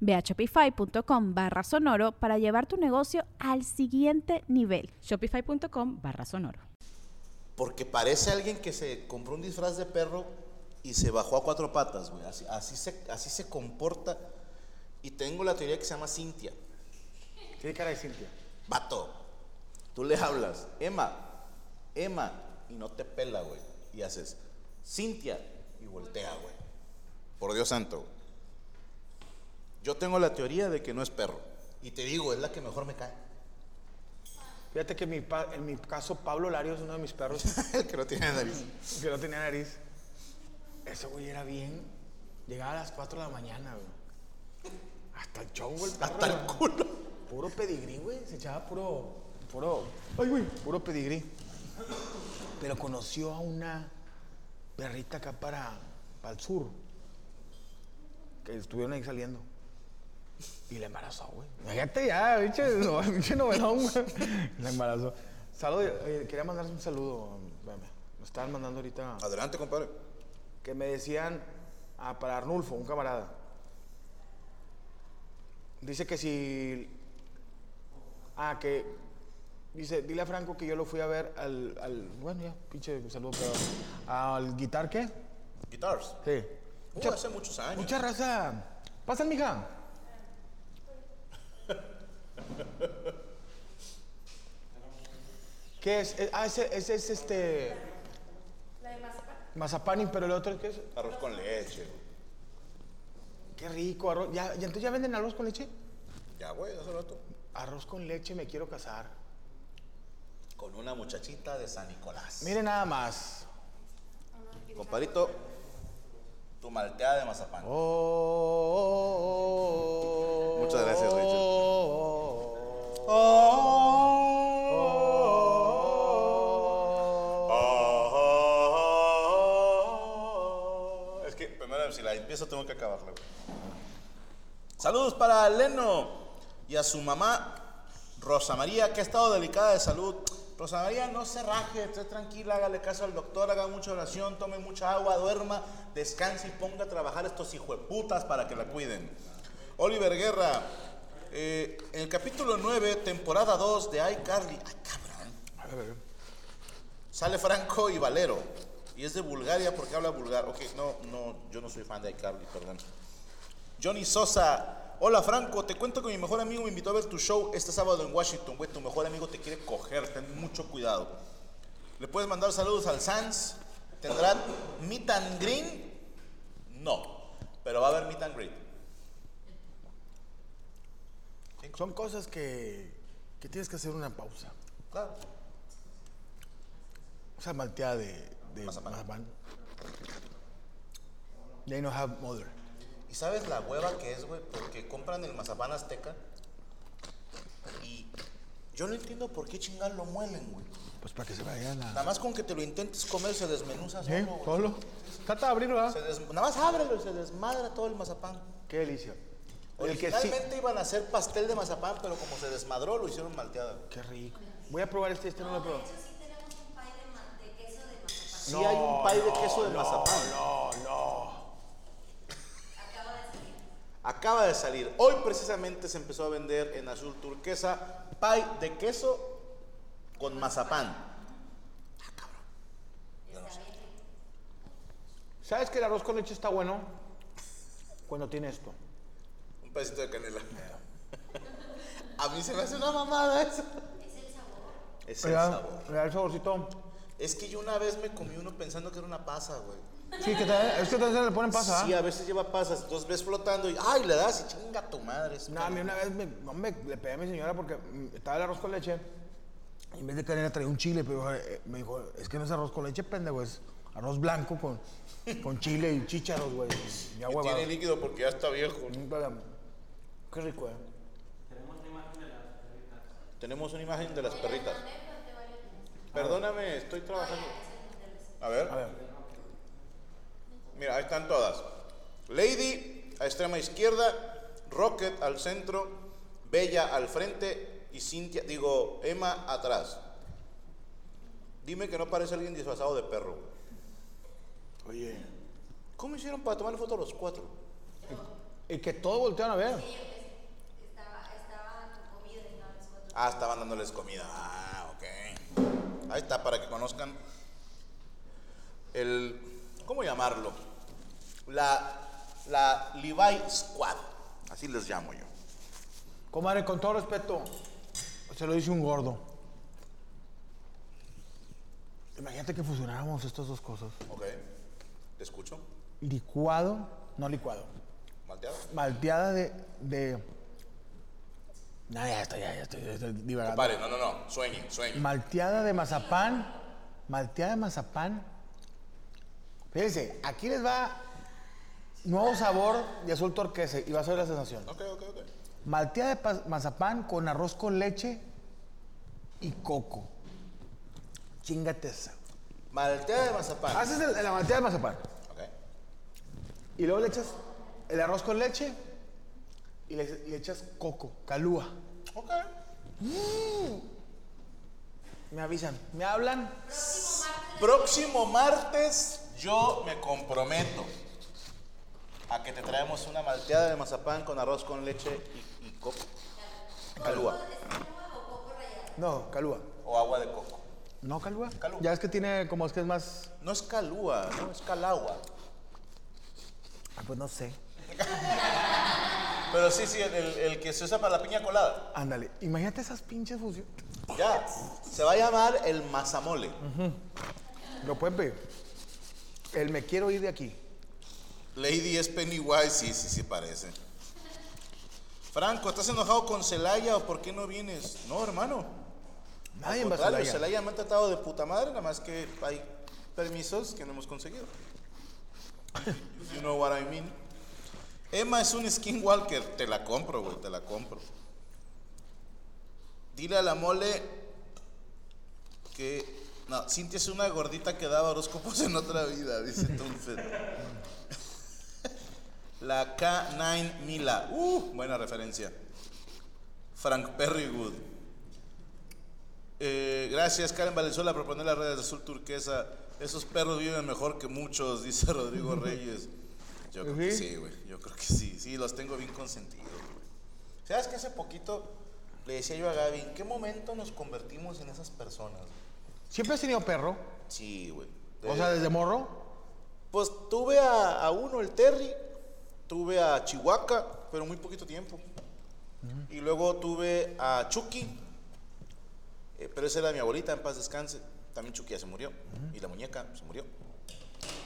Ve a shopify.com barra sonoro para llevar tu negocio al siguiente nivel. Shopify.com barra sonoro. Porque parece alguien que se compró un disfraz de perro y se bajó a cuatro patas, güey. Así, así, se, así se comporta. Y tengo la teoría que se llama Cintia. ¿Qué cara de Cintia? Vato, tú le hablas, Emma, Emma, y no te pela, güey. Y haces, Cintia, y voltea, güey. Por Dios santo. Yo tengo la teoría de que no es perro. Y te digo, es la que mejor me cae. Fíjate que mi pa- en mi caso Pablo Lario es uno de mis perros El que no tiene nariz. que no tenía nariz. Ese güey era bien. Llegaba a las 4 de la mañana, güey. Hasta el chongo el perro. Hasta el güey. culo. Puro pedigrí, güey. Se echaba puro. Puro. Ay, güey. Puro pedigrí. Pero conoció a una perrita acá para, para el sur. Que estuvieron ahí saliendo. Y la embarazó, güey. Fíjate ya, pinche, no, pinche novelón, güey. La embarazó. Salud, oye, quería mandarles un saludo. Me estaban mandando ahorita Adelante, compadre. que me decían ah, para Arnulfo, un camarada. Dice que si. Ah, que. Dice, dile a Franco que yo lo fui a ver al. al- bueno, ya, pinche saludo, pero. ¿Al guitar qué? Guitars. Sí. Uh, hace muchos años. Mucha raza. Pasan, mija. ¿Qué es? Eh, Ah, ese, ese es este. La de mazapán. Mazapán, pero el otro, ¿qué es? Arroz con leche. Qué rico, arroz. ¿Ya, ya, entonces ya venden arroz con leche? Ya, güey, hace rato. Arroz con leche, me quiero casar. Con una muchachita de San Nicolás. Mire nada más. Compadrito, tu malteada de mazapán. Oh, oh, oh, Muchas gracias, Rachel. Empiezo tengo que. Saludos para Leno y a su mamá Rosa María, que ha estado delicada de salud. Rosa María, no se raje, esté tranquila, hágale caso al doctor, haga mucha oración, tome mucha agua, duerma, descanse y ponga a trabajar estos hijueputas para que la cuiden. Oliver Guerra, eh, en el capítulo 9, temporada 2 de iCarly. Ay, cabrón. Sale Franco y Valero. Y es de Bulgaria porque habla vulgar. Ok, no, no, yo no soy fan de iCarly, perdón. Johnny Sosa. Hola Franco, te cuento que mi mejor amigo me invitó a ver tu show este sábado en Washington. Güey, tu mejor amigo te quiere coger, ten mucho cuidado. ¿Le puedes mandar saludos al Sans? ¿Tendrán meet and green? No, pero va a haber meet and greet. Son cosas que, que tienes que hacer una pausa. Claro. O sea, malteada de, de Mazapán. mazapán. They don't have mother. ¿Y sabes la hueva que es, güey? Porque compran el mazapán azteca y yo no entiendo por qué chingar lo muelen, güey. Pues para que se vaya la... Nada más con que te lo intentes comer se desmenuza ¿Eh? solo, güey. ¿Solo? Trata de abrirlo, des- Nada más ábrelo y se desmadra todo el mazapán. Qué delicia. El que sí... Originalmente iban a hacer pastel de mazapán, pero como se desmadró, lo hicieron malteada. Qué rico. Voy a probar este, este no lo he probado. Sí hay un pay de queso de mazapán. No, no. Acaba de salir. Hoy precisamente se empezó a vender en Azul Turquesa pay de queso con mazapán. Ah, cabrón. Yo no sé. ¿Sabes que el arroz con leche está bueno? Cuando tiene esto. Un pedacito de canela. A mí se me hace una mamada eso. Es el Le da- sabor. Le da el saborcito. Es que yo una vez me comí uno pensando que era una pasa, güey. Sí, que te- es que también le ponen pasa. Sí, ¿ah? a veces lleva pasas, entonces ves flotando y ¡ay! le das y chinga tu madre. No, a mí una vez me, hombre, le pegué a mi señora porque estaba el arroz con leche. Y en vez de querer traía un chile, pero eh, me dijo, es que no es arroz con leche, pendejo, es arroz blanco con, con chile y chícharos, güey. Ya Y huevado. tiene líquido porque ya está viejo. Qué rico, eh. Tenemos una imagen de las perritas. Perdóname, estoy trabajando. A ver. A ver. Mira, ahí están todas. Lady a extrema izquierda, Rocket al centro, Bella al frente y Cintia, digo, Emma atrás. Dime que no parece alguien disfrazado de perro. Oye. ¿Cómo hicieron para tomarle foto a los cuatro? Y que todos voltean a ver. Ah, estaban dándoles comida. Ah, ok. Ahí está, para que conozcan el, ¿cómo llamarlo? La, la Levi Squad. Así les llamo yo. Comadre, con todo respeto, se lo dice un gordo. Imagínate que fusionáramos estas dos cosas. Ok. ¿Te escucho? Licuado, no licuado. ¿Malteado? Malteada de. de... No, ya está, ya, estoy, ya estoy divagando. Compadre, no, no, no. Sueñe, sueñe. Malteada de mazapán. Malteada de mazapán. Fíjense, aquí les va nuevo sabor de azul turquesa y va a ser la sensación. Ok, ok, ok. Malteada de mazapán con arroz con leche y coco. Chingate esa. Malteada de mazapán. Haces el- la malteada de mazapán Ok. y luego le echas el arroz con leche y le, le echas coco, calúa. Ok. Me avisan, me hablan. Próximo martes yo me comprometo a que te traemos una malteada de mazapán con arroz con leche y, y coco. Calúa. No, calúa. O agua de coco. ¿No calúa? Calúa. Ya es que tiene como es que es más. No es calúa, no es calagua. Ah, pues no sé. Pero sí, sí, el, el que se usa para la piña colada. Ándale, imagínate esas pinches fusiones. Ya. Se va a llamar el mazamole. Lo pueden pedir. El me quiero ir de aquí. Lady es Pennywise, sí, sí, sí parece. Franco, ¿estás enojado con Celaya o por qué no vienes? No, hermano. Nadie Al va a contrario, Celaya. Celaya me ha tratado de puta madre, nada más que hay permisos que no hemos conseguido. You know what I mean. Emma es un skinwalker, te la compro, güey, te la compro. Dile a la mole que... No, Cintia es una gordita que daba horóscopos en otra vida, dice entonces. La K9 Mila. Uh, buena referencia. Frank Perrywood. Eh, gracias, Karen Valenzuela, por poner las redes de azul turquesa. Esos perros viven mejor que muchos, dice Rodrigo Reyes. Yo creo que ¿Sí? güey. Yo creo que sí. Sí, los tengo bien consentidos, güey. ¿Sabes que hace poquito le decía yo a Gaby, ¿en qué momento nos convertimos en esas personas? ¿Siempre has tenido perro? Sí, güey. O sea, desde morro. pues tuve a, a uno, el Terry, tuve a Chihuahua, pero muy poquito tiempo. Y luego tuve a Chucky, eh, pero esa era mi abuelita, en paz descanse. También Chucky ya se murió, y la muñeca se murió.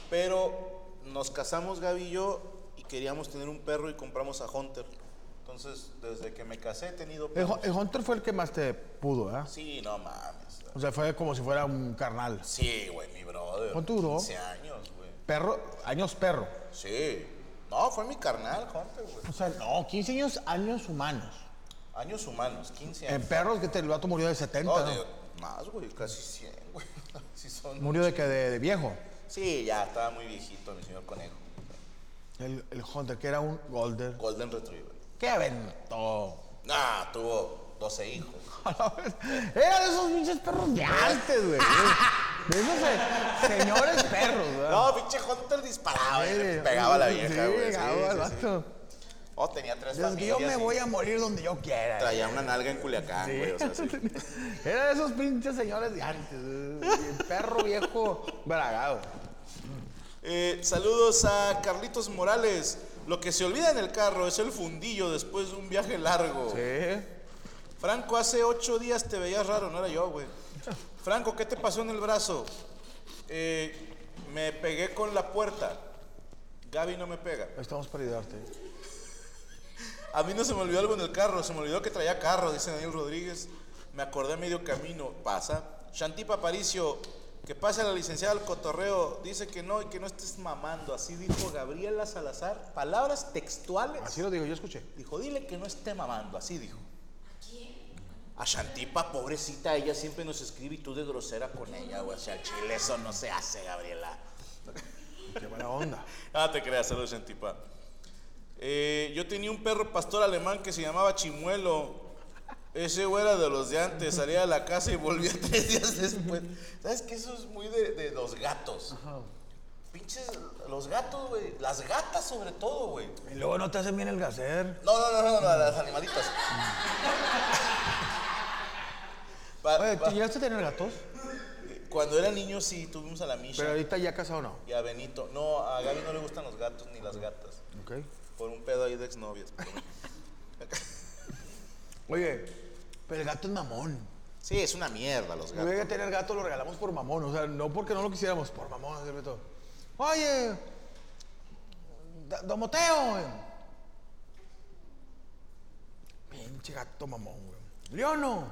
Pero nos casamos Gaby y yo y queríamos tener un perro y compramos a Hunter. Entonces, desde que me casé he tenido perros. El Hunter fue el que más te pudo, ¿eh? Sí, no mames. O sea, fue como si fuera un carnal. Sí, güey, mi brother. ¿Cuánto duró? 15 años, güey. Perro, años perro. Sí. No, fue mi carnal, Hunter, güey. O sea, no, 15 años, años humanos. Años humanos, 15 En años. perros, que te, el vato murió de 70, No, ¿no? de- más, güey, casi 100, güey. Son. Murió de que de, de viejo. Sí, ya estaba muy viejito mi señor conejo. El, el Hunter, que era un Golden. Golden Retriever. ¿Qué aventó? Nah, tuvo 12 hijos. Era de esos pinches perros de antes, güey. De esos eh, señores perros, ¿verdad? No, pinche Hunter disparaba, y le pegaba a la vieja, güey. Sí, pegaba al vato. Oh, tenía tres Desde que yo familias. me voy a morir donde yo quiera. Traía una nalga en Culiacán, Sí. güey. O sea, sí. Era de esos pinches señores de antes. güey. El perro viejo bragado. Eh, saludos a Carlitos Morales. Lo que se olvida en el carro es el fundillo después de un viaje largo. Sí. Franco, hace ocho días te veías raro, no era yo, güey. Franco, ¿qué te pasó en el brazo? Eh, me pegué con la puerta. Gaby no me pega. Estamos para ayudarte. A mí no se me olvidó algo en el carro, se me olvidó que traía carro, dice Daniel Rodríguez. Me acordé a medio camino, pasa. Shantipa Paricio, que pasa la licenciada al cotorreo, dice que no y que no estés mamando. Así dijo Gabriela Salazar, palabras textuales. Así lo digo, yo escuché. Dijo, dile que no esté mamando, así dijo. ¿A Shantipa, pobrecita, ella siempre nos escribe y tú de grosera con ella, güey. O sea, chile eso no se hace, Gabriela. Qué buena onda. Ah, te creas, saludos, Shantipa. Eh, yo tenía un perro pastor alemán que se llamaba Chimuelo. Ese güey era de los de antes, salía de la casa y volvía tres días después. ¿Sabes qué? Eso es muy de, de los gatos. Pinches, los gatos, güey. Las gatas sobre todo, güey. Y luego no te hacen bien el gaser. No, no, no, no, no, las animalitas. Pa- Oye, pa- ¿tú llegaste a tener gatos? cuando era niño sí tuvimos a la Misha Pero ahorita ya casado no. y a Benito. No, a Gaby no le gustan los gatos ni las gatas. Ok. Por un pedo ahí de exnovias. Oye, pero el gato es mamón. Sí, es una mierda los Si gatos. hubiera que tener gato, lo regalamos por mamón. O sea, no porque no lo quisiéramos, por mamón. así, Beto. Oye, Domoteo. güey. Pinche gato mamón, güey. Leono.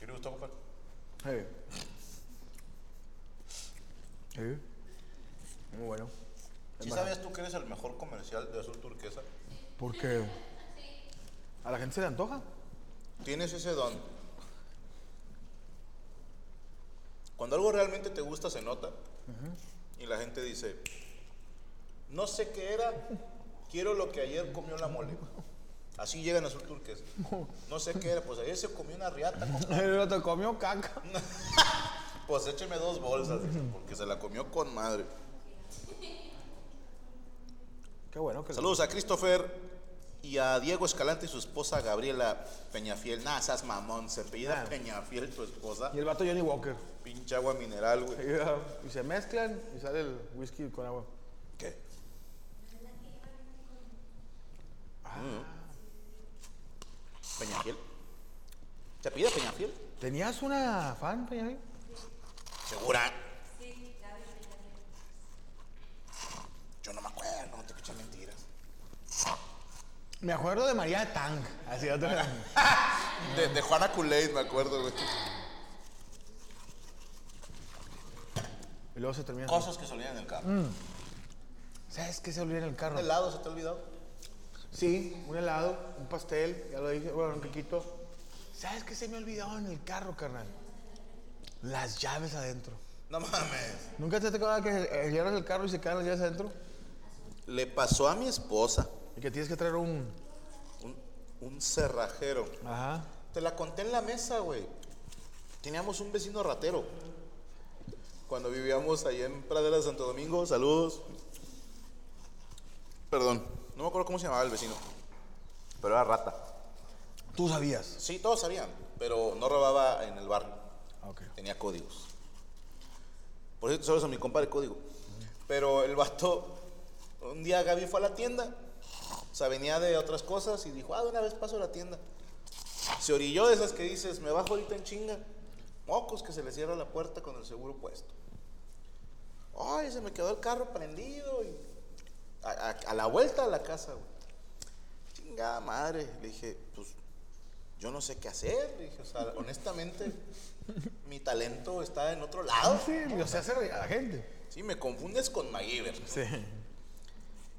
¿Qué le gustó, compadre? Sí. Sí. Muy bueno. ¿Sí sabías tú que eres el mejor comercial de azul turquesa? Porque a la gente se le antoja. Tienes ese don. Cuando algo realmente te gusta se nota y la gente dice, no sé qué era, quiero lo que ayer comió la mole. Así llegan a azul turquesa. No sé qué era, pues ayer se comió una riata. El otro comió caca. Pues écheme dos bolsas, porque se la comió con madre. Qué bueno que Saludos a Christopher y a Diego Escalante y su esposa Gabriela Peñafiel. Nah, seas mamón, se apellida Ah. Peñafiel tu esposa. Y el vato Johnny Walker. Pinche agua mineral, güey. Y se mezclan y sale el whisky con agua. ¿Qué? Mm. Peñafiel. ¿Se pide Peñafiel? ¿Tenías una fan, Peña? ¿Segura? Yo no me acuerdo, no te escuché mentiras. Me acuerdo de María Tang. Así otra. De, de Juana Kool-Aid me acuerdo, güey. y luego se termina. Cosas que se olvidan en el carro. ¿Sabes qué se olvida en el carro? ¿Un helado se te ha olvidado? Sí, un helado, un pastel, ya lo dije, bueno, un riquito. ¿Sabes qué se me olvidó en el carro, carnal? Las llaves adentro. No mames. ¿Nunca te ha tocado que llegas el carro y se quedan las llaves adentro? Le pasó a mi esposa Y que tienes que traer un. un, un cerrajero. Ajá. Te la conté en la mesa, güey. Teníamos un vecino ratero. Cuando vivíamos allá en Pradera de Santo Domingo, saludos. Perdón, no me acuerdo cómo se llamaba el vecino. Pero era rata. Tú sabías. Sí, todos sabían, pero no robaba en el barrio. Ok. Tenía códigos. Por cierto, saludos a mi compadre código. Pero el vato, un día Gaby fue a la tienda, o sea, venía de otras cosas y dijo, ah, de una vez paso a la tienda. Se orilló de esas que dices, me bajo ahorita en chinga. Mocos que se le cierra la puerta con el seguro puesto. Ay, se me quedó el carro prendido y a, a- a la vuelta a la casa, güey. Chingada madre. Le dije, pues yo no sé qué hacer. Le dije, o sea, honestamente, mi talento está en otro lado. Sí, o sea, hace reír a la gente. Sí, me confundes con MacGyver. Sí.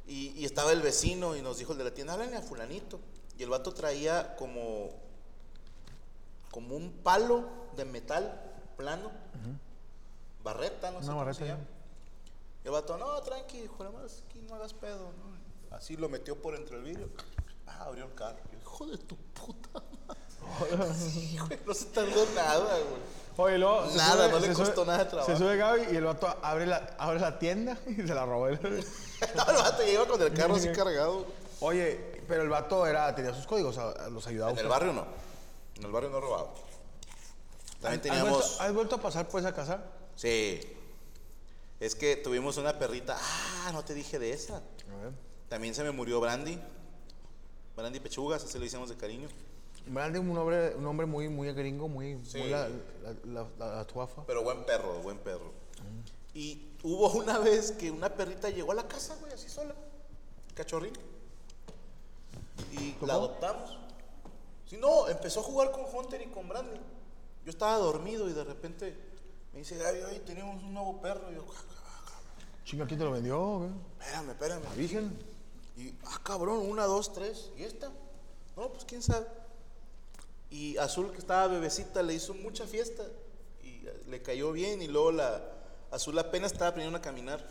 Y, y estaba el vecino y nos dijo el de la tienda, háblenle a fulanito. Y el vato traía como, como un palo de metal plano, barreta, no sé cómo barreta, se llama. Y el vato, no, tranqui, dijo, nada más aquí no hagas pedo. ¿no? Así lo metió por entre el vidrio. Ah, abrió el carro. Yo, hijo de tu puta madre. No se tardó nada, güey. Oye, luego. Nada, sube- no le costó sube- nada de trabajo. Se sube Gaby y el vato abre la, abre la tienda y se la robó. No, el vato lleva con el carro así cargado. Oye, pero el vato era, tenía sus códigos, los ayudaba. En el barrio no. En el barrio no robaba. También ¿Has teníamos. vuelto, ¿Has vuelto a pasar por esa casa? Sí. Es que tuvimos una perrita. Ah, no te dije de esa. A ver. También se me murió Brandy. Brandy Pechugas, así le hicimos de cariño. Brandy un hombre, un hombre muy, muy gringo, muy, Sí. muy la, la, la, la- la tuafa. Pero buen perro, buen perro. Y hubo una vez que una perrita llegó a la casa, güey, así sola. Cachorrín. Y la adoptamos. Sí, no, empezó a jugar con Hunter y con Brandy. Yo estaba dormido y de repente me dice, Gaby, hoy tenemos un nuevo perro. Y yo, "Ah, Chinga, ¿quién te lo vendió? güey? espérame, espérame. ¿La Virgen? Y, ah, cabrón, una, dos, tres. ¿Y esta? No, pues quién sabe. Y Azul, que estaba bebecita, le hizo mucha fiesta. Y eh, le cayó bien. Y luego la Azul apenas estaba aprendiendo a caminar.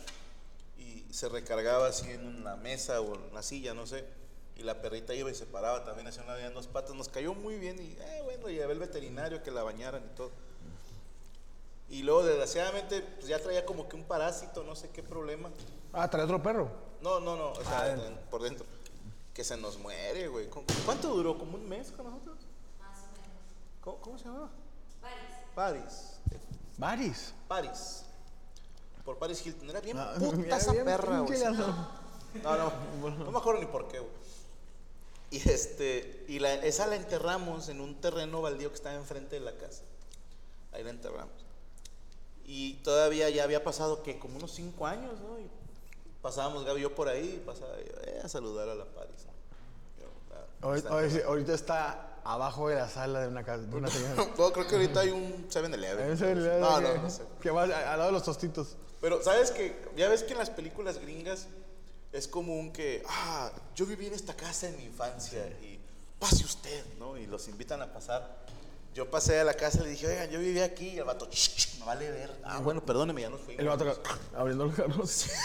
Y se recargaba así en una mesa o en una silla, no sé. Y la perrita iba y se paraba también, hacía una vida en dos patas. Nos cayó muy bien. Y eh, bueno, llevé al veterinario que la bañaran y todo. Y luego, desgraciadamente, pues ya traía como que un parásito, no sé qué problema. Ah, trae otro perro. No, no, no, o sea, Ah, por dentro. Que se nos muere, güey. ¿Cu- ¿Cuánto duró? ¿Como un mes con nosotros? ¿Cómo, cómo se llamaba? Paris. Baris. Paris. Paris. Por Paris Hilton. Era bien Ah, puta mira, esa bien perra, pinche güey. No, no, no me acuerdo ni por qué, güey. Y este, y la, esa la enterramos en un terreno baldío que estaba enfrente de la casa. Ahí la enterramos. Y todavía ya había pasado que como unos cinco años, ¿no? Y pasábamos Gaby y yo por ahí, pasaba yo, eh, a saludar a la Paris. ¿no? Yo, ah, ahorita está abajo de la sala de una casa. De una señora. No, creo que ahorita hay un 7-Eleven. Ahí se le- No, no, no sé. Que va al lado de los tostitos. Pero, ¿sabes que Ya ves que en las películas gringas es común que, ah, yo viví en esta casa en mi infancia y pase usted, ¿no? Y los invitan a pasar. Yo pasé a la casa y le dije, oigan, yo vivía aquí y el vato, "Ch, ch, me vale ver. Ah, bueno, perdóneme, ya nos fuimos. El vato abriendo los carros.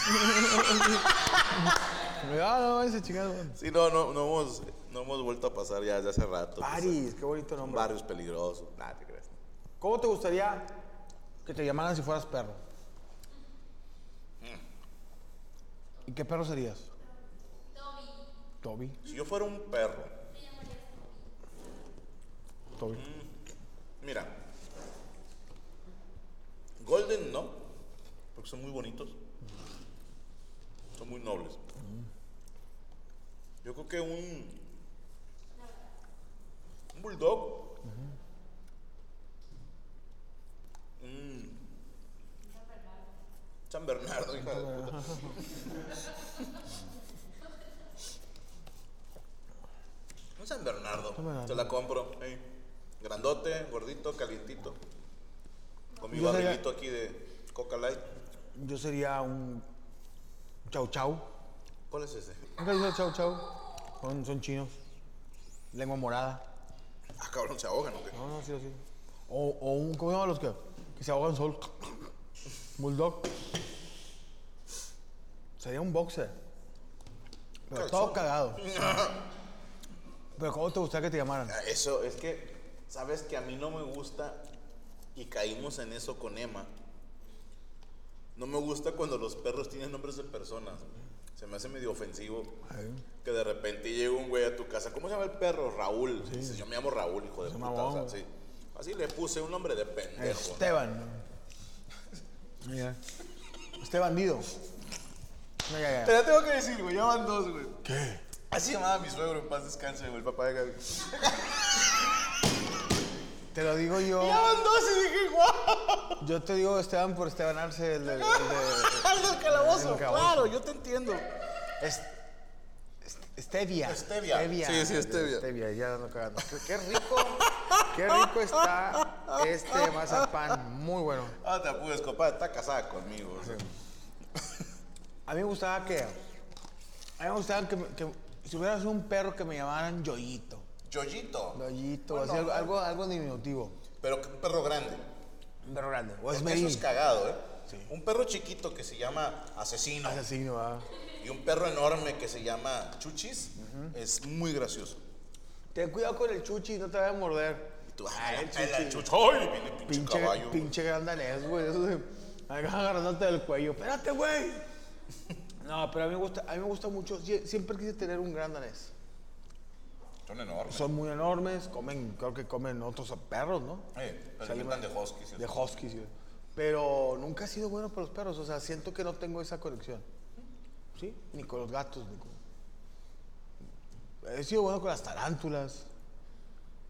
ah, no, ese chingado. Sí, no, no, no hemos, no hemos vuelto a pasar ya desde hace rato. pues, Paris, qué bonito nombre. barrios peligrosos. Nada, te crees. ¿Cómo te gustaría que te llamaran si fueras perro? ¿Y qué perro serías? Toby. Toby. Si yo fuera un perro, Toby. mira, Golden no, porque son muy bonitos. Son muy nobles. Yo creo que un. Un bulldog. Un. San Bernardo, hija de puta. Un San Bernardo. Te la compro. Grandote, gordito, calientito. Con mi barriguito aquí de Coca Light. Yo sería un chau chau. ¿Cuál es ese? ¿Nunca chau chau? Son, son chinos. Lengua morada. Ah, cabrón, se ahogan, ¿o qué? No, no, sí, sí. O, o un, ¿cómo se llaman los que, que se ahogan sol? Bulldog. Sería un boxer. Pero Calzón. todo cagado. Pero ¿cómo te gustaría que te llamaran? Ah, Eso, es que, sabes que a mí no me gusta, y caímos en eso con Emma. No me gusta cuando los perros tienen nombres de personas. Se me hace medio ofensivo que de repente llega un güey a tu casa. ¿Cómo se llama el perro? Raúl. Dices, yo me llamo Raúl, hijo de Se puta. o sea, sí. Así le puse un nombre de pendejo. ¿no? Esteban. Ya. Este bandido. Ya, ya, ya. Te la tengo que decir, güey, ya van dos, güey. ¿Qué? Así llamaba mi suegro en paz descanse, güey, el papá de Gaby. Te lo digo yo. Ya van dos y dije, guau. Yo te digo Esteban por Esteban Arce, el de. el de- ¡Al del calabozo! El calabozo. Claro, yo te entiendo. Es- es- Stevia. Stevia. Sí, sí, stevia. Stevia, ya no cagando. Qué, qué rico, qué rico está este mazapán. Muy bueno. Ah, te apures, compadre, está casada conmigo. A mí me gustaba que. A mí me gustaba que, que si hubieras un perro que me llamaran Yoyito. Yoyito. Yoyito, Bueno, así, algo, algo, algo diminutivo. Pero un perro grande. Un perro grande. O Porque Eso es cagado, ¿eh? Un perro chiquito que se llama Asesino Asesino, ¿verdad? y un perro enorme que se llama Chuchis es muy gracioso. Ten cuidado con el chuchi, no te vaya a morder. Y tú, Ay, ah, el el chuchi. chuchi. ¡Ay, viene pinche, Pinche, caballo! pinche gran danés, güey. Eso de. Agarrándote del cuello. Espérate, güey. No, pero a mí me gusta, a mí me gusta mucho. sie- Siempre quise tener un gran danés. Son enormes. Son muy enormes, comen, creo que comen otros perros, ¿no? Eh, se Se alimentan de huskies. y De huskies. sí. Pero nunca he sido bueno para los perros. O sea, siento que no tengo esa conexión. ¿Sí? Ni con los gatos, ni con. He sido bueno con las tarántulas.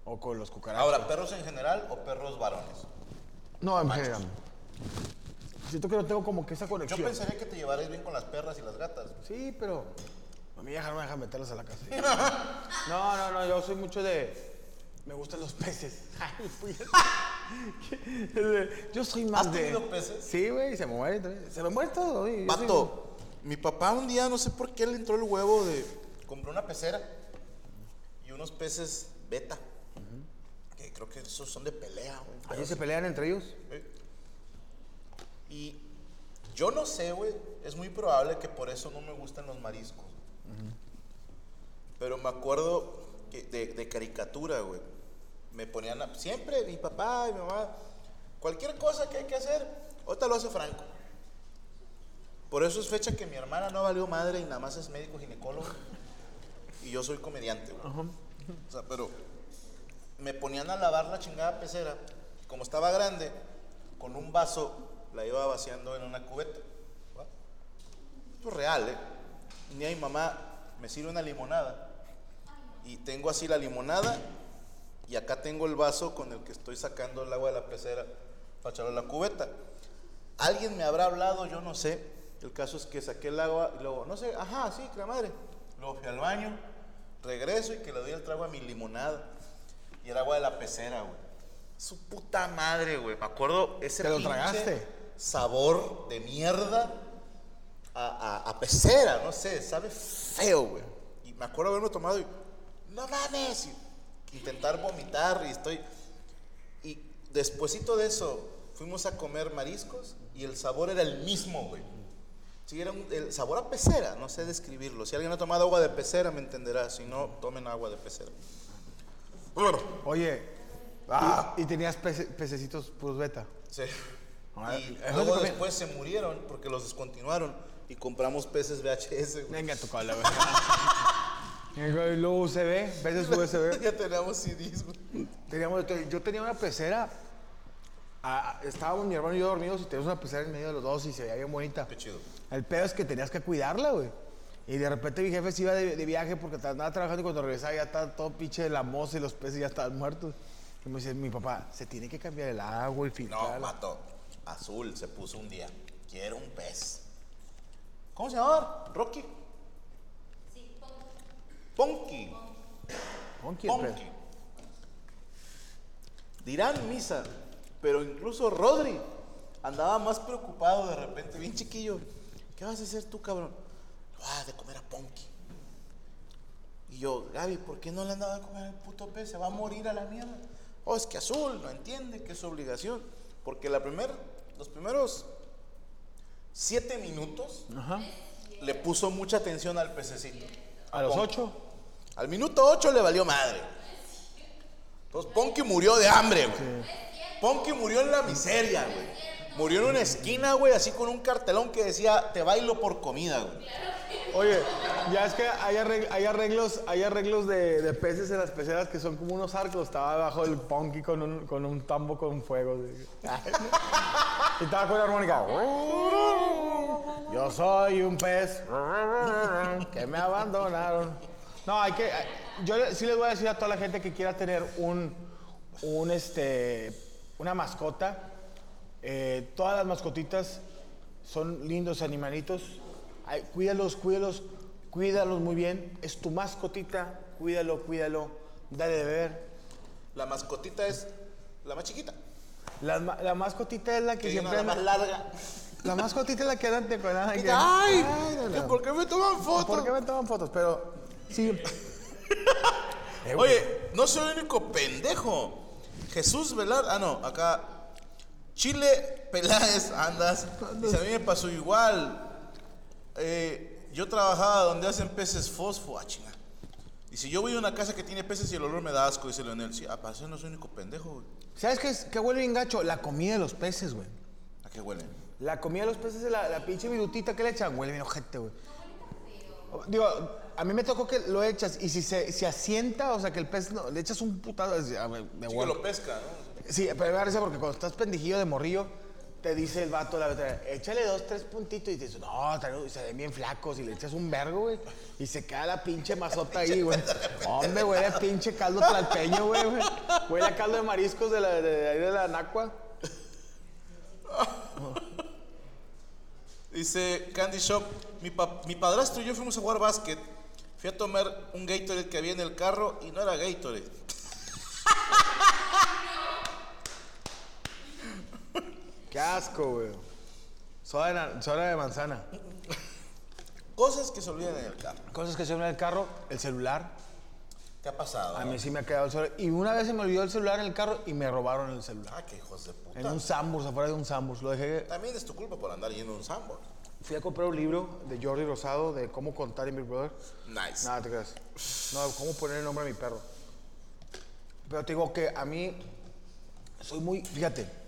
O con los cucarachas. Ahora, ¿perros en general o perros varones? no, en general. Siento que no tengo como que esa Yo conexión. pensaría que te llevarías bien con las perras y las gatas. Sí, pero a mi vieja no me deja meterlas a la casa. No, no, no, yo soy mucho de... Me gustan los peces. Ay, fui- Yo soy más ¿Has de... tenido peces? Sí, güey, se me muere también. Se me muere todo, güey. Yo soy- Pato, mi papá un día, no sé por qué le entró el huevo de. Compró una pecera y unos peces beta. Que creo que esos son de pelea, güey. ¿Allí se pelean entre ellos? Y yo no sé, güey. Es muy probable que por eso no me gustan los mariscos. Pero me acuerdo que de, de caricatura, güey. Me ponían a- siempre mi papá y mi mamá. Cualquier cosa que hay que hacer, ahorita lo hace Franco. Por eso es fecha que mi hermana no valió madre y nada más es médico ginecólogo. Y yo soy comediante, güey. O sea, pero me ponían a lavar la chingada pecera. Como estaba grande, con un vaso la iba vaciando en una cubeta. ¿va? Esto es real, ¿eh? Día mi mamá me sirve una limonada. Y tengo así la limonada. Y acá tengo el vaso con el que estoy sacando el agua de la pecera para echarlo a la cubeta. Alguien me habrá hablado, yo no sé. El caso es que saqué el agua y luego, no sé, ajá, sí, que la madre. Luego fui al baño, regreso y que le doy el trago a mi limonada. Y era agua de la pecera, güey. Su puta madre, güey. Me acuerdo ese ¿Te lo tragaste? sabor de mierda a, a- a pecera, no sé, sabe feo, güey. Y me acuerdo haberme tomado y, no mames, y intentar vomitar y estoy... Y despuesito de eso, fuimos a comer mariscos y el sabor era el mismo, güey. Sí, era un- el sabor a pecera, no sé describirlo. Si alguien ha tomado agua de pecera me entenderá, si no, tomen agua de pecera. Oye, Ah. y, y tenías pece- pececitos puros beta. sí. Ah, Y luego después se murieron porque los descontinuaron y compramos peces VHS, güey. Venga, tu cola, güey. Y luego USB, peces USB. ya teníamos CDs, güey. Teníamos, yo tenía una pecera. ah, estábamos mi hermano y yo dormidos y teníamos una pecera en medio de los dos y se veía bien bonita. Qué chido. El pedo es que tenías que cuidarla, güey. Y de repente mi jefe se iba de, de viaje porque andaba trabajando y cuando regresaba ya estaba todo pinche la moza y los peces ya estaban muertos. Y me dice mi papá, se tiene que cambiar el agua y No, filtrarla. mato. Azul se puso un día. Quiero un pez. ¿Cómo se llama? ¿Rocky? Sí, Ponky. Ponky. Ponky. Dirán misa, pero incluso Rodri andaba más preocupado de repente, bien chiquillo. ¿Qué vas a hacer tú, cabrón? Vas a de comer a Ponky. Y yo, Gaby, ¿por qué no le andaba a comer al puto pez? Se va a morir a la mierda. Oh, es que azul, no entiende que es su obligación. Porque la primer, los primeros siete minutos Ajá. le puso mucha atención al pececito. A los ocho. Al minuto 8 le valió madre. Entonces Ponky murió de hambre, güey. Ponky murió en la miseria, güey. Murió en una esquina, güey, así con un cartelón que decía, te bailo por comida, güey. Oye, ya es que hay, arreg- hay arreglos, hay arreglos de, peces en las peceras que son como unos arcos. Estaba abajo del ponky con un, con un tambo con fuego. y estaba con la armónica. Yo soy un pez que me abandonaron. No, hay que. Yo sí les voy a decir a toda la gente que quiera tener un, un este, una mascota. eh, todas las mascotitas son lindos animalitos. Ay, cuídalos, cuídalos, cuídalos muy bien. Es tu mascotita, cuídalo, cuídalo, dale de beber. La mascotita es la más chiquita. La, ma- la mascotita es la que Que siempre la más larga. La mascotita es la que anda con que- ¡Ay! ¿Por qué me toman fotos? ¿Por qué me toman fotos? Pero sí. Eh, Oye, no soy el único pendejo. Jesús Velar, ah no, acá. Chile Peláez, andas. Dice, a mí me pasó igual. Eh, yo trabajaba donde hacen peces fosfo, ah, chinga. Y si yo voy a una casa que tiene peces y el olor me da asco, dice Leonel. Sí, ah, para eso no soy el único pendejo, güey. ¿Sabes qué, es, qué huele bien gacho? La comida de los peces, güey. ¿A qué huelen? La comida de los peces, la, la pinche virutita que le echan, huele bien ojete, güey. Digo, a mí me tocó que lo echas y si se, se asienta, o sea, que el pez no, le echas un putado, es- a ver, de Sí que lo pesca, ¿no? Sí, pero me risa porque cuando estás pendejillo de morrillo, te dice el vato de la veterinaria, échale dos, tres puntitos y dices, no, se ven bien flacos y le echas un vergo, güey. Y se queda la pinche mazota ahí, güey. Hombre, huele a pinche caldo tlalpeño, güey. güey. Huele a caldo de mariscos de, la, de, de ahí de la Nacua. Dice Candy Shop, mi, pa- mi padrastro y yo fuimos a jugar básquet. Fui a tomar un Gatorade que había en el carro y no era Gatorade. Qué asco, güey. Soda de, na- soda de manzana. Cosas que se olvidan en el carro. Cosas que se ven en el carro, el celular. ¿Qué ha pasado? A mí sí me ha quedado el celular. Y una vez se me olvidó el celular en el carro y me robaron el celular. Ah, qué hijos de puta. En un Sambors, afuera de un Sambors. Lo dejé. También es tu culpa por andar yendo a un Sambor. Fui a comprar un libro de Jordi Rosado de cómo contar en Big Brother. Nice. Nada, te creas. No, cómo poner el nombre a mi perro. Pero te digo que a mí soy muy, fíjate,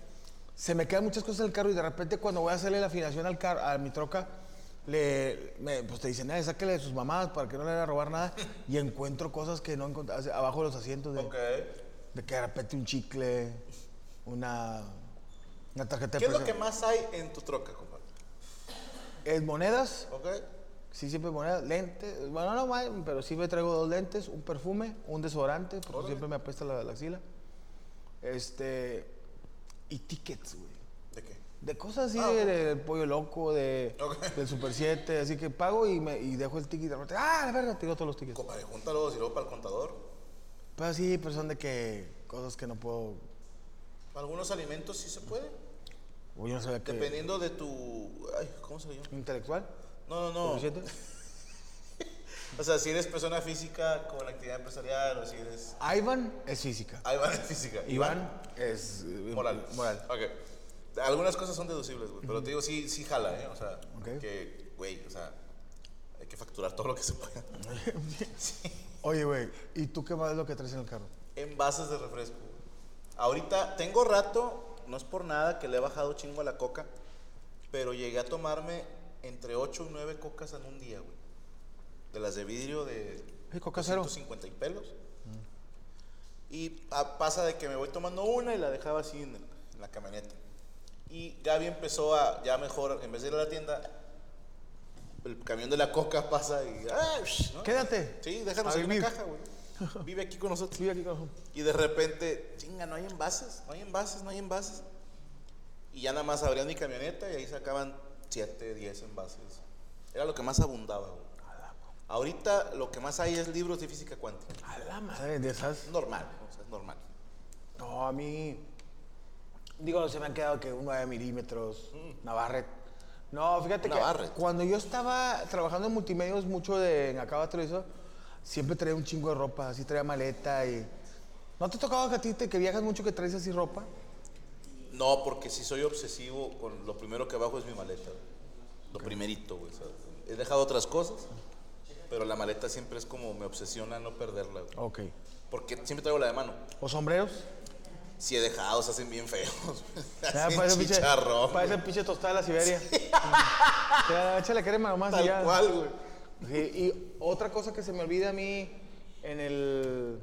se me quedan muchas cosas en el carro y de repente cuando voy a hacerle la afinación al carro, a mi troca, le, me- pues te dicen, eh, sáquele de sus mamás para que no le vaya a robar nada. Y encuentro cosas que no encontré abajo de los asientos. De, de que de repente un chicle, una, una tarjeta ¿Qué es de lo que más hay en tu troca, compadre? Es monedas, ¿Ok? Sí, siempre monedas, lentes. Bueno, no más, pero sí me traigo dos lentes, un perfume, un desodorante, porque siempre me apesta la, la axila. Este. Y tickets, güey. ¿De qué? De cosas así, Ah, de- del pollo loco, de, del Super 7. Así que pago y, me, y dejo el ticket de ¡ah, la verga! Tiro todos los tickets. Compadre, júntalos y luego para el contador. Pero sí, pero son de que. Cosas que no puedo. Algunos alimentos sí se puede. Yo no sabía que. Dependiendo de tu. Ay, ¿cómo se llama? ¿Intelectual? No, no, no. ¿Super 7? O sea, si eres persona física con actividad empresarial o si eres. Ivan es física. Ahí van es física. Iván es. eh, Moral. Moral. Ok. Algunas cosas son deducibles, güey. Pero te digo, sí, sí jala, ¿eh? O sea, que, güey, o sea, hay que facturar todo lo que se pueda. Oye, güey, ¿y tú qué más es lo que traes en el carro? Envases de refresco. Ahorita tengo rato, no es por nada que le he bajado chingo a la coca, pero llegué a tomarme entre 8 y 9 cocas en un día, güey. De las de vidrio de Sí, coca cero. 150 y pelos. Y ah, pasa de que me voy tomando una y la dejaba así en, el- en la camioneta. Y Gaby empezó a, ya mejor, en vez de ir a la tienda, el camión de la coca pasa y... ¡ah! ¿no? Quédate. Sí, déjanos A una vivir. caja, güey. Vive aquí con nosotros. Sí, aquí con Y de repente, chinga, no hay envases, no hay envases, no hay envases. Y ya nada más abrían mi camioneta y ahí sacaban 7, 10 envases. Era lo que más abundaba, güey. Ahorita lo que más hay es libros de física cuántica. A la madre de esas. Es normal, o sea, es normal. No, a mí. Digo, se me han quedado que un 9 milímetros, Navarret. No, fíjate que cuando yo estaba trabajando en multimedios, mucho de en Acaba Televisor, siempre traía un chingo de ropa, así traía maleta y. ¿No te tocaba que a ti te, que viajas mucho que traes así ropa? No, porque si soy obsesivo, con lo primero que bajo es mi maleta. Lo primerito, güey. he dejado otras cosas, pero la maleta siempre es como me obsesiona no perderla, güey. Ok. Porque siempre traigo la de mano. ¿O sombreros? Si he dejado, se hacen bien feos. Ya, Hacen parece chicharrón. parece pinche tostada de la Siberia. Ya, échale crema nomás y Tal ya. cual, güey. Sí, y otra cosa que se me olvida a mí en el.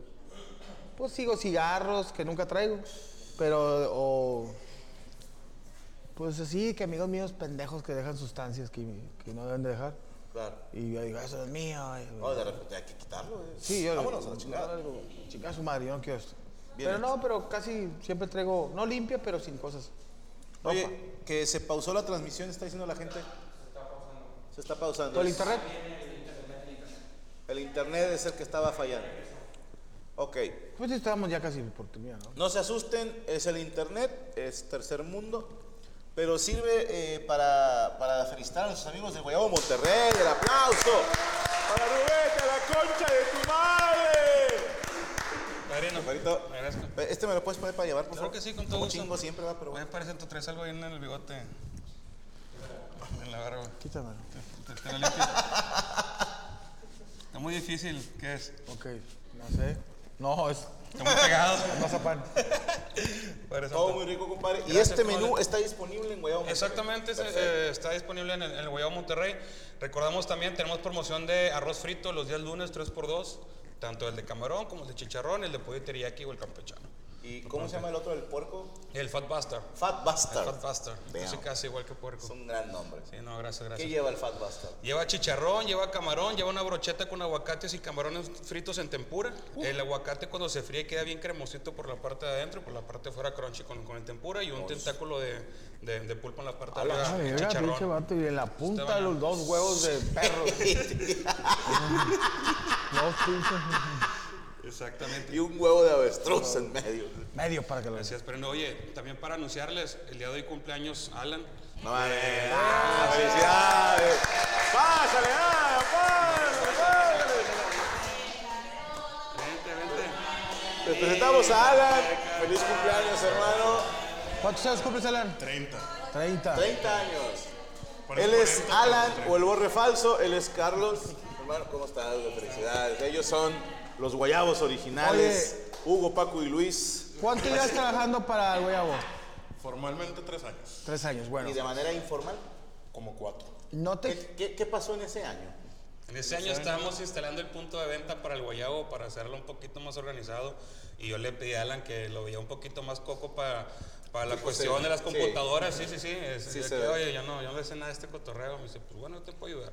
Pues sigo cigarros que nunca traigo. Pero. O, pues así, que amigos míos pendejos que dejan sustancias que, que no deben de dejar. Claro. Y yo digo, eso es mío. No, de repente hay que quitarlo, güey. Sí, yo. Vámonos a la chingada. Chica su madre, yo no quiero esto. Bien pero hecho. no, pero casi siempre traigo. No limpia, pero sin cosas. Oye, que se pausó la transmisión, está diciendo la gente. Se está pausando. ¿Todo el internet? El internet es el que estaba fallando. Ok. Pues sí, estábamos ya casi por terminar, ¿no? No se asusten, es el internet, es tercer mundo, pero sirve eh, para, para felicitar a nuestros amigos de Guayabo Monterrey. El aplauso para Rubén, a la concha de tu madre. Padrino, Compadrito, agradezco. Este me lo puedes poner para llevar, por Claro favor. que sí, con todo Como gusto. chingo siempre va, pero bueno. parece tú traes algo ahí en el bigote. En la barba. Quítamelo. Te- te lo limpio. Está muy difícil, ¿qué es? Ok, no sé. No, es Está muy pegado. mazapán. Padre Todo muy rico, compadre. y Gracias, este menú está disponible en Guayabo Monterrey. Exactamente, eh, está disponible en el, en el Guayabo Monterrey. Recordamos también, tenemos promoción de arroz frito los días lunes, 3x2, tanto el de camarón como el de chicharrón, el de pollo teriyaki o el campechano. ¿Y cómo se llama el otro, el puerco? El Fat Buster. Fat El Bastard. Fat Buster. Damn. Casi casi igual que puerco. Es un gran nombre. Sí, no, gracias, ¿Qué gracias. lleva el Fat Bastard? Lleva chicharrón, lleva camarón, lleva una brocheta con aguacates y camarones fritos en tempura. El aguacate cuando se fríe queda bien cremosito por la parte de adentro, por la parte de fuera crunchy con, con el tempura y un tentáculo de, de, de pulpo en la parte de Ah, arriba. el pinche chicharrón. vato, y en la punta los dos huevos de perro. dos pinches. Exactamente. Y un huevo de avestruz en medio. Medio para que lo Gracias, pero no, oye, también para anunciarles, el día de hoy cumpleaños Alan. No, vale. Ah, ¡Felicidades! ¡Pásale, Alan! ¡Pásale, pásale! Vente, vente. Les presentamos a Alan. Feliz cumpleaños, hermano. ¿Cuántos años cumples, Alan? 30. 30. 30 años. Él es 40, Alan o el borre falso, él es Carlos. Hermano, ¿cómo estás? Felicidades. Ellos son los guayabos originales. Hugo, Paco y Luis. ¿Cuánto llevas trabajando para el guayabo? Formalmente tres años, Tres años, bueno. Y de manera informal. como cuatro. No te... ¿Qué, qué, qué pasó en ese año? En ese año estábamos instalando el punto de venta para el guayabo para hacerlo un poquito más organizado y yo le pedí a Alan que lo veía un poquito más coco para, para la cuestión de las sí. computadoras. Sí, sí, sí. Es- Sí de se que. Oye, yo no, yo no le sé nada de este cotorreo. Me dice, pues bueno, te puedo ayudar.